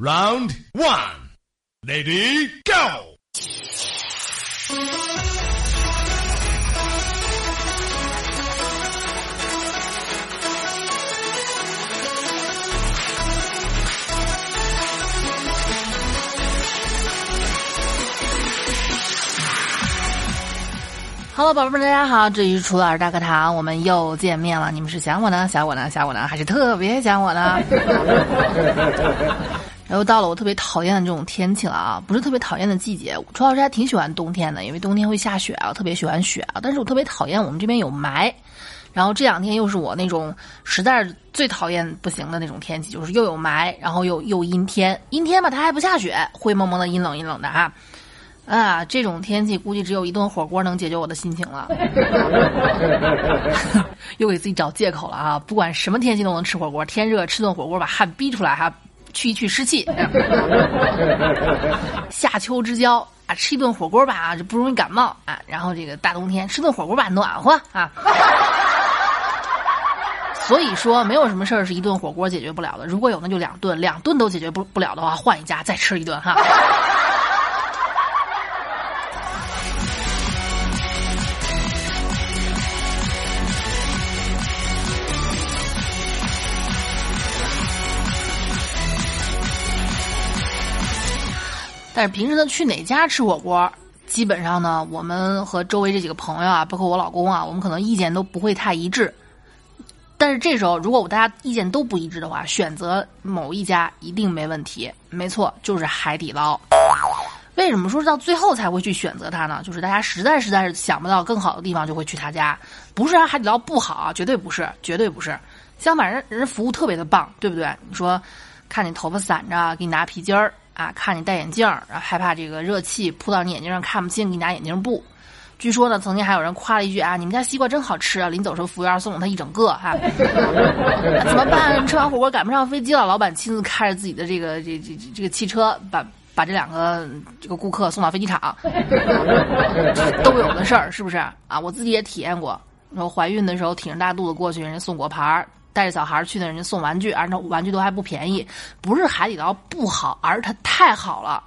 Round one, lady, go. 哈喽，宝贝们，大家好，这里是楚老师大课堂，我们又见面了。你们是想我呢，想我呢，想我呢，还是特别想我呢？然后到了我特别讨厌的这种天气了啊，不是特别讨厌的季节。楚老师还挺喜欢冬天的，因为冬天会下雪啊，特别喜欢雪啊。但是我特别讨厌我们这边有霾。然后这两天又是我那种实在是最讨厌不行的那种天气，就是又有霾，然后又又阴天。阴天吧，它还不下雪，灰蒙蒙的，阴冷阴冷的哈。啊，这种天气估计只有一顿火锅能解决我的心情了。又给自己找借口了啊！不管什么天气都能吃火锅，天热吃顿火锅把汗逼出来哈，去一去湿气。夏秋之交啊，吃一顿火锅吧啊，就不容易感冒啊。然后这个大冬天吃顿火锅吧，暖和啊。所以说，没有什么事儿是一顿火锅解决不了的。如果有，那就两顿，两顿都解决不不了的话，换一家再吃一顿哈。但是平时呢，去哪家吃火锅，基本上呢，我们和周围这几个朋友啊，包括我老公啊，我们可能意见都不会太一致。但是这时候，如果我大家意见都不一致的话，选择某一家一定没问题。没错，就是海底捞。为什么说到最后才会去选择它呢？就是大家实在实在是想不到更好的地方，就会去他家。不是让海底捞不好，绝对不是，绝对不是。相反，人人服务特别的棒，对不对？你说，看你头发散着，给你拿皮筋儿。啊，看你戴眼镜儿，然后害怕这个热气扑到你眼睛上看不清，给你拿眼镜布。据说呢，曾经还有人夸了一句啊：“你们家西瓜真好吃啊！”临走时候，服务员送了他一整个哈。怎么办？吃完火锅赶不上飞机了，老板亲自开着自己的这个这这这个汽车，把把这两个这个顾客送到飞机场，都有的事儿，是不是啊？我自己也体验过，然后怀孕的时候挺着大肚子过去，人家送果盘儿。带着小孩去的人家送玩具，而且玩具都还不便宜。不是海底捞不好，而是它太好了。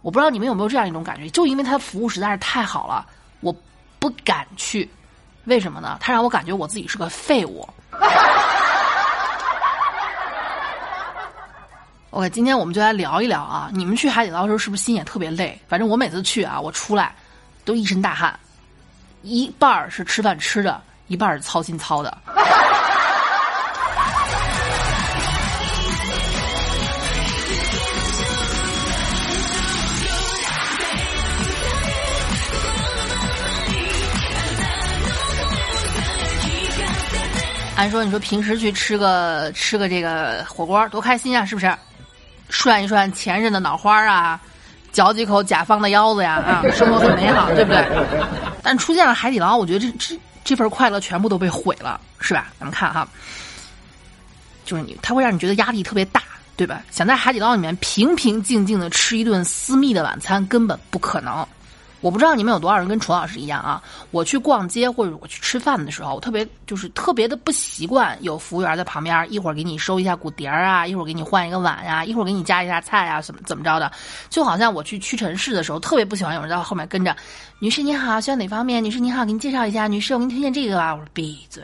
我不知道你们有没有这样一种感觉，就因为它服务实在是太好了，我不敢去。为什么呢？它让我感觉我自己是个废物。OK，今天我们就来聊一聊啊，你们去海底捞的时候是不是心也特别累？反正我每次去啊，我出来都一身大汗，一半儿是吃饭吃的，一半是操心操的。按说，你说平时去吃个吃个这个火锅多开心啊，是不是？涮一涮前任的脑花啊，嚼几口甲方的腰子呀，啊，生活很美好，对不对？但出现了海底捞，我觉得这这这份快乐全部都被毁了，是吧？咱们看哈，就是你，它会让你觉得压力特别大，对吧？想在海底捞里面平平静静的吃一顿私密的晚餐，根本不可能。我不知道你们有多少人跟楚老师一样啊！我去逛街或者我去吃饭的时候，我特别就是特别的不习惯有服务员在旁边，一会儿给你收一下骨碟儿啊，一会儿给你换一个碗呀，一会儿给你加一下菜啊，怎么怎么着的，就好像我去屈臣氏的时候，特别不喜欢有人在后面跟着。女士你好，需要哪方面？女士你好，给您介绍一下。女士，我给您推荐这个吧。我说闭嘴。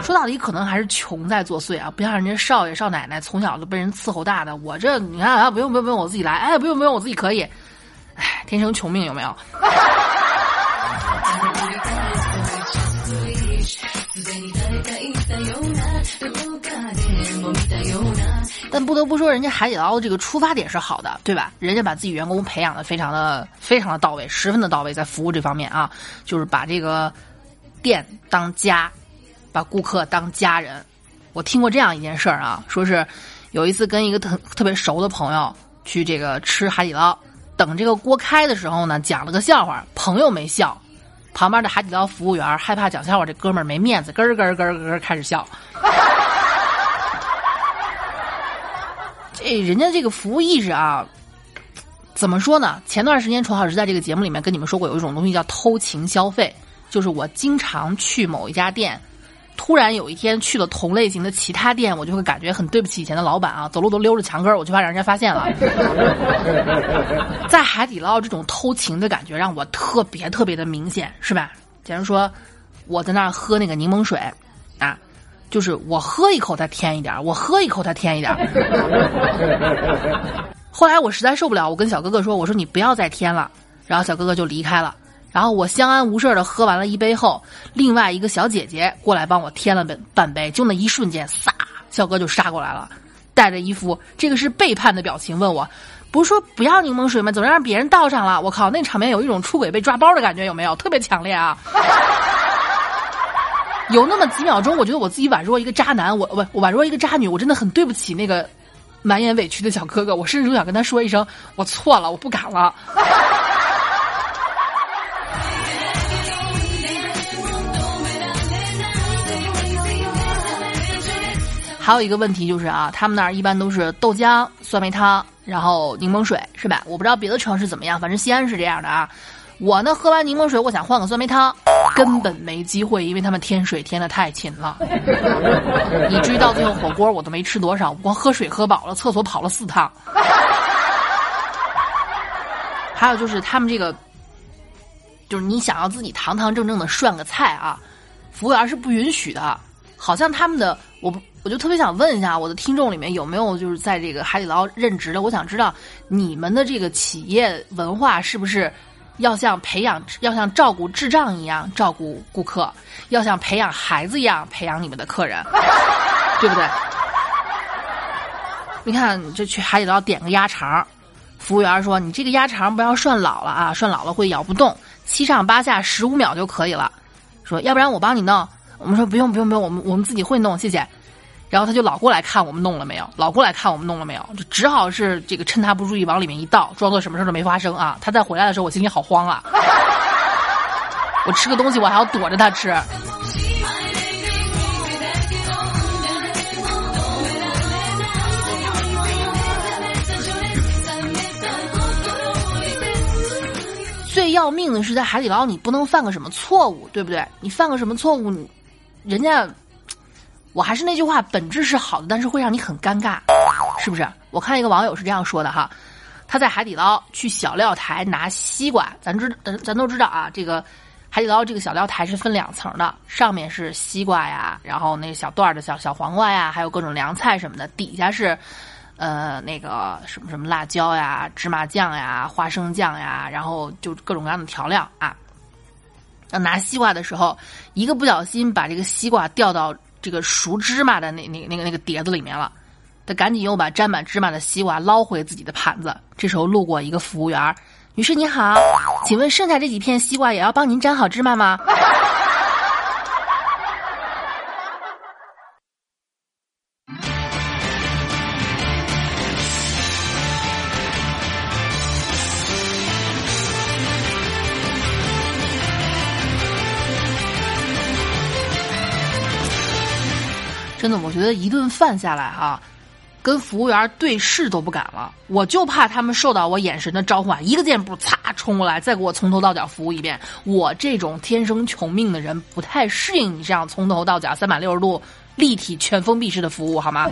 说到底，可能还是穷在作祟啊！不像人家少爷少奶奶从小都被人伺候大的，我这你看啊，不用不用不用，我自己来。哎，不用不用，我自己可以。唉，天生穷命有没有？但不得不说，人家海底捞的这个出发点是好的，对吧？人家把自己员工培养的非常的、非常的到位，十分的到位，在服务这方面啊，就是把这个店当家，把顾客当家人。我听过这样一件事儿啊，说是有一次跟一个特特别熟的朋友去这个吃海底捞。等这个锅开的时候呢，讲了个笑话，朋友没笑，旁边的海底捞服务员害怕讲笑话，这哥们儿没面子，咯咯咯咯咯开始笑。这人家这个服务意识啊，怎么说呢？前段时间楚老师在这个节目里面跟你们说过，有一种东西叫偷情消费，就是我经常去某一家店。突然有一天去了同类型的其他店，我就会感觉很对不起以前的老板啊，走路都溜着墙根儿，我就怕让人家发现了。在海底捞这种偷情的感觉让我特别特别的明显，是吧？假如说我在那儿喝那个柠檬水，啊，就是我喝一口它添一点，我喝一口它添一点。后来我实在受不了，我跟小哥哥说：“我说你不要再添了。”然后小哥哥就离开了。然后我相安无事的喝完了一杯后，另外一个小姐姐过来帮我添了半半杯。就那一瞬间，撒，小哥就杀过来了，带着一副这个是背叛的表情，问我：“不是说不要柠檬水吗？怎么让别人倒上了？”我靠，那场面有一种出轨被抓包的感觉，有没有？特别强烈啊！有那么几秒钟，我觉得我自己宛若一个渣男，我不，宛若一个渣女，我真的很对不起那个。满眼委屈的小哥哥，我甚至都想跟他说一声：“我错了，我不敢了。”还有一个问题就是啊，他们那儿一般都是豆浆、酸梅汤，然后柠檬水，是吧？我不知道别的城市怎么样，反正西安是这样的啊。我呢，喝完柠檬水，我想换个酸梅汤，根本没机会，因为他们添水添的太勤了，以至于到最后火锅我都没吃多少，光喝水喝饱了，厕所跑了四趟。还有就是他们这个，就是你想要自己堂堂正正的涮个菜啊，服务员是不允许的。好像他们的，我不我就特别想问一下我的听众里面有没有就是在这个海底捞任职的，我想知道你们的这个企业文化是不是？要像培养，要像照顾智障一样照顾顾客，要像培养孩子一样培养你们的客人，对不对？你看，这去海底捞点个鸭肠，服务员说：“你这个鸭肠不要涮老了啊，涮老了会咬不动，七上八下十五秒就可以了。”说：“要不然我帮你弄。”我们说：“不用不用不用，我们我们自己会弄，谢谢。”然后他就老过来看我们弄了没有，老过来看我们弄了没有，就只好是这个趁他不注意往里面一倒，装作什么事都没发生啊。他再回来的时候，我心里好慌啊。我吃个东西，我还要躲着他吃。最要命的是在海底捞，你不能犯个什么错误，对不对？你犯个什么错误，你人家。我还是那句话，本质是好的，但是会让你很尴尬，是不是？我看一个网友是这样说的哈，他在海底捞去小料台拿西瓜，咱知咱咱都知道啊，这个海底捞这个小料台是分两层的，上面是西瓜呀，然后那个小段的小小黄瓜呀，还有各种凉菜什么的，底下是呃那个什么什么辣椒呀、芝麻酱呀、花生酱呀，然后就各种各样的调料啊。要拿西瓜的时候，一个不小心把这个西瓜掉到。这个熟芝麻的那那那个那个碟子里面了，他赶紧又把沾满芝麻的西瓜捞回自己的盘子。这时候路过一个服务员，女士您好，请问剩下这几片西瓜也要帮您沾好芝麻吗？真的，我觉得一顿饭下来哈，跟服务员对视都不敢了。我就怕他们受到我眼神的召唤，一个箭步擦冲过来，再给我从头到脚服务一遍。我这种天生穷命的人，不太适应你这样从头到脚三百六十度立体全封闭式的服务，好吗？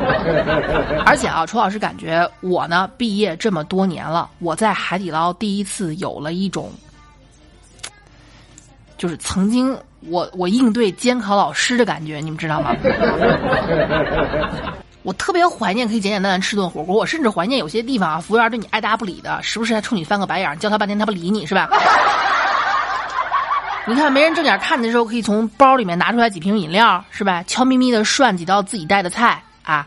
而且啊，楚老师感觉我呢，毕业这么多年了，我在海底捞第一次有了一种，就是曾经。我我应对监考老师的感觉，你们知道吗？我特别怀念可以简简单单吃顿火锅，我甚至怀念有些地方啊，服务员对你爱答不理的，时不时还冲你翻个白眼，叫他半天他不理你，是吧？你看没人正眼看的时候，可以从包里面拿出来几瓶饮料，是吧？悄咪咪的涮几道自己带的菜啊。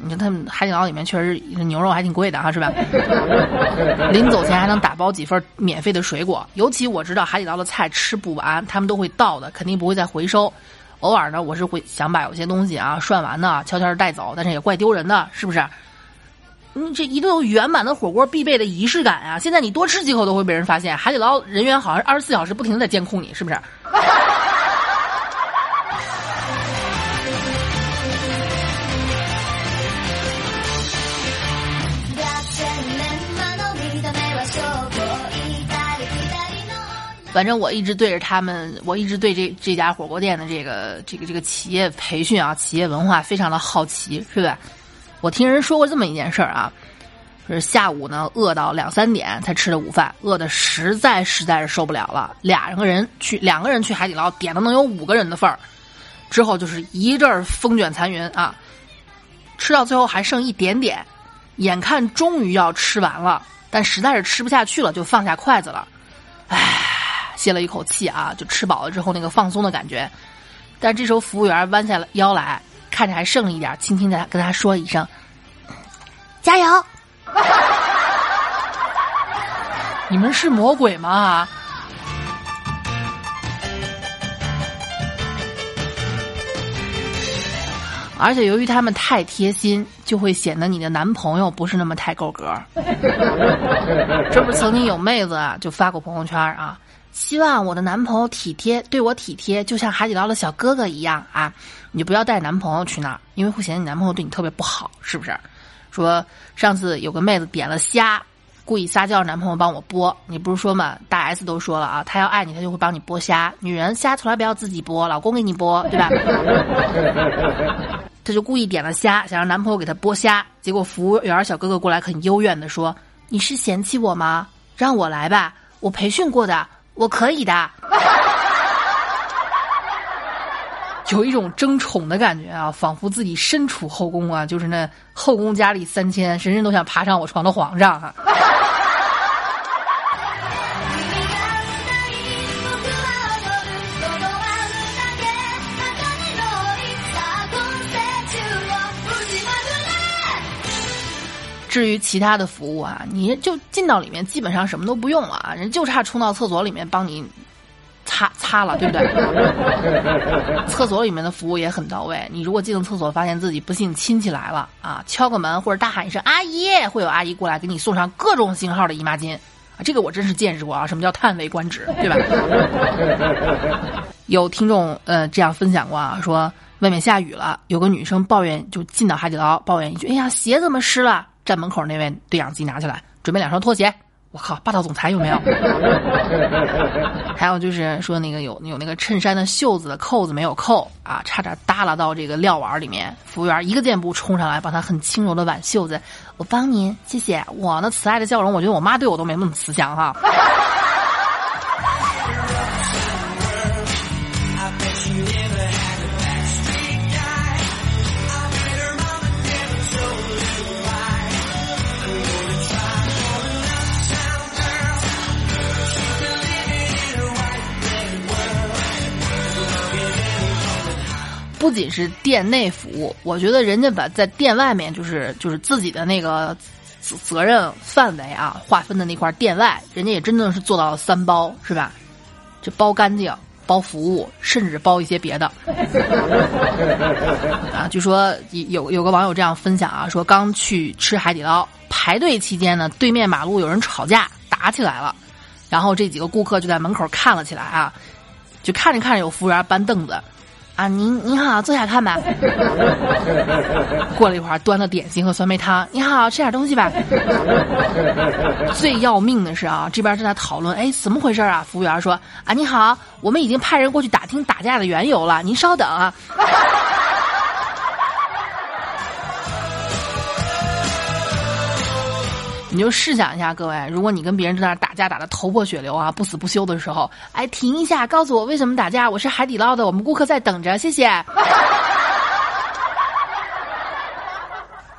你看他们海底捞里面确实牛肉还挺贵的哈，是吧？临走前还能打包几份免费的水果。尤其我知道海底捞的菜吃不完，他们都会倒的，肯定不会再回收。偶尔呢，我是会想把有些东西啊涮完呢，悄悄带走，但是也怪丢人的，是不是？你这一顿圆满的火锅必备的仪式感啊！现在你多吃几口都会被人发现。海底捞人员好像二十四小时不停的在监控你，是不是？反正我一直对着他们，我一直对这这家火锅店的这个这个这个企业培训啊，企业文化非常的好奇，是吧？我听人说过这么一件事儿啊，是下午呢饿到两三点才吃的午饭，饿的实在实在是受不了了，俩个人去两个人去海底捞点的能有五个人的份儿，之后就是一阵风卷残云啊，吃到最后还剩一点点，眼看终于要吃完了，但实在是吃不下去了，就放下筷子了，唉。歇了一口气啊，就吃饱了之后那个放松的感觉。但这时候服务员弯下了腰来，看着还剩了一点，轻轻的跟他说一声：“加油！” 你们是魔鬼吗？而且由于他们太贴心，就会显得你的男朋友不是那么太够格。这不是曾经有妹子啊，就发过朋友圈啊。希望我的男朋友体贴，对我体贴，就像海底捞的小哥哥一样啊！你不要带男朋友去那儿，因为会显得你男朋友对你特别不好，是不是？说上次有个妹子点了虾，故意撒娇男朋友帮我剥。你不是说嘛？大 S 都说了啊，她要爱你，她就会帮你剥虾。女人虾从来不要自己剥，老公给你剥，对吧？她就故意点了虾，想让男朋友给她剥虾。结果服务员小哥哥过来很幽怨的说：“你是嫌弃我吗？让我来吧，我培训过的。”我可以的，有一种争宠的感觉啊，仿佛自己身处后宫啊，就是那后宫佳丽三千，人人都想爬上我床的皇上啊。至于其他的服务啊，你就进到里面，基本上什么都不用了啊，人就差冲到厕所里面帮你擦 擦了，对不对？厕所里面的服务也很到位。你如果进了厕所，发现自己不幸亲戚来了啊，敲个门或者大喊一声“阿姨”，会有阿姨过来给你送上各种型号的姨妈巾啊。这个我真是见识过啊，什么叫叹为观止，对吧？有听众呃这样分享过啊，说外面下雨了，有个女生抱怨就进到海底捞抱怨一句：“哎呀，鞋怎么湿了？”站门口那位对讲机拿起来，准备两双拖鞋。我靠，霸道总裁有没有？还有就是说那个有有那个衬衫的袖子的扣子没有扣啊，差点耷拉到这个料碗里面。服务员一个箭步冲上来，帮他很轻柔的挽袖子。我帮您，谢谢。我，那慈爱的笑容，我觉得我妈对我都没那么慈祥哈。不仅是店内服务，我觉得人家把在店外面就是就是自己的那个责任范围啊划分的那块店外，人家也真的是做到了三包，是吧？这包干净，包服务，甚至包一些别的。啊，据说有有个网友这样分享啊，说刚去吃海底捞，排队期间呢，对面马路有人吵架打起来了，然后这几个顾客就在门口看了起来啊，就看着看着有服务员搬凳子。啊，您您好，坐下看吧。过了一会儿，端了点心和酸梅汤。你好，吃点东西吧。最要命的是啊，这边正在讨论，哎，怎么回事啊？服务员说，啊，你好，我们已经派人过去打听打架的缘由了，您稍等啊。你就试想一下，各位，如果你跟别人在那打架打的头破血流啊，不死不休的时候，哎，停一下，告诉我为什么打架？我是海底捞的，我们顾客在等着，谢谢。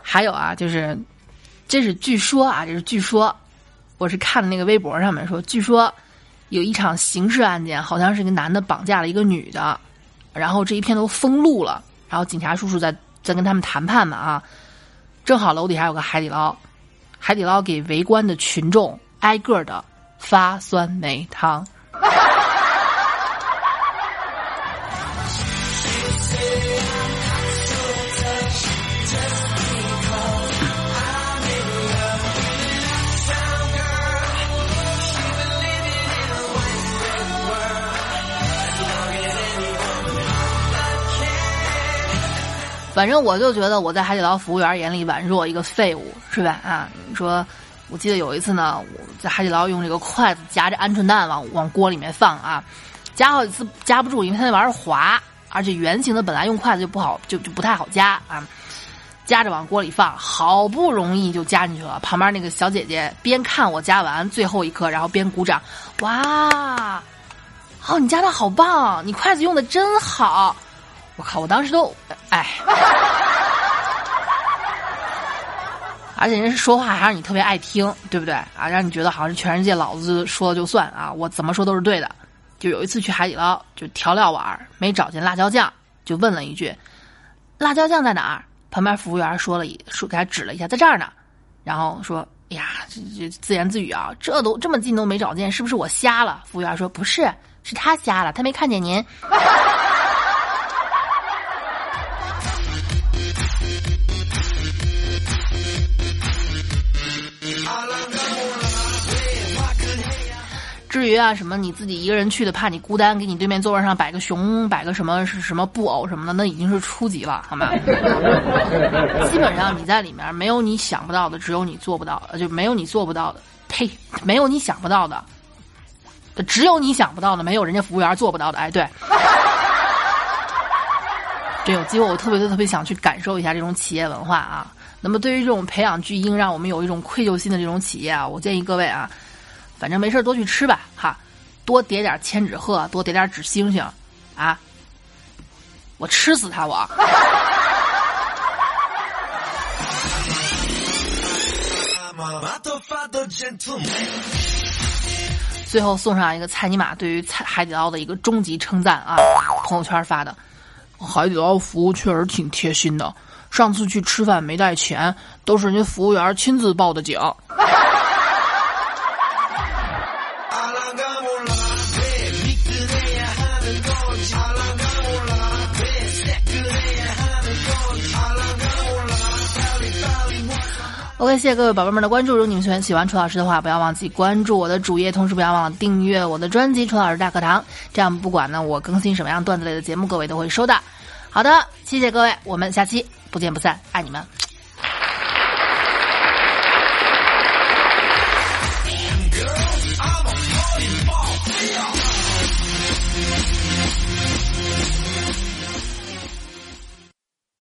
还有啊，就是，这是据说啊，这是据说，我是看的那个微博上面说，据说有一场刑事案件，好像是一个男的绑架了一个女的，然后这一片都封路了，然后警察叔叔在在跟他们谈判呢啊，正好楼底下有个海底捞。海底捞给围观的群众挨个的发酸梅汤。反正我就觉得我在海底捞服务员眼里宛若一个废物，是吧？啊，你说我记得有一次呢，我在海底捞用这个筷子夹着鹌鹑蛋往往锅里面放啊，夹好几次夹不住，因为它那玩意儿滑，而且圆形的本来用筷子就不好，就就不太好夹啊。夹着往锅里放，好不容易就夹进去了。旁边那个小姐姐边看我夹完最后一颗，然后边鼓掌。哇，哦，你夹的好棒，你筷子用的真好。我靠，我当时都，哎。而且人家说话还让你特别爱听，对不对啊？让你觉得好像全世界老子说了就算啊，我怎么说都是对的。就有一次去海底捞，就调料碗没找见辣椒酱，就问了一句：“辣椒酱在哪儿？”旁边服务员说了一说，给他指了一下，在这儿呢。然后说：“哎呀，这这自言自语啊，这都这么近都没找见，是不是我瞎了？”服务员说：“不是，是他瞎了，他没看见您。”至于啊，什么你自己一个人去的，怕你孤单，给你对面座位上摆个熊，摆个什么是什么布偶什么的，那已经是初级了，好吗？基本上你在里面没有你想不到的，只有你做不到，就没有你做不到的，呸，没有你想不到的，只有你想不到的，没有人家服务员做不到的。哎，对，这有机会我特别特别想去感受一下这种企业文化啊。那么对于这种培养巨婴，让我们有一种愧疚心的这种企业啊，我建议各位啊。反正没事多去吃吧，哈，多叠点千纸鹤，多叠点纸星星，啊，我吃死他我。最后送上一个蔡尼玛对于海海底捞的一个终极称赞啊，朋友圈发的，海底捞服务确实挺贴心的，上次去吃饭没带钱，都是人家服务员亲自报的警。OK，谢谢各位宝贝们的关注。如果你们喜欢喜欢楚老师的话，不要忘记关注我的主页，同时不要忘了订阅我的专辑《楚老师大课堂》，这样不管呢我更新什么样段子类的节目，各位都会收到。好的，谢谢各位，我们下期不见不散，爱你们。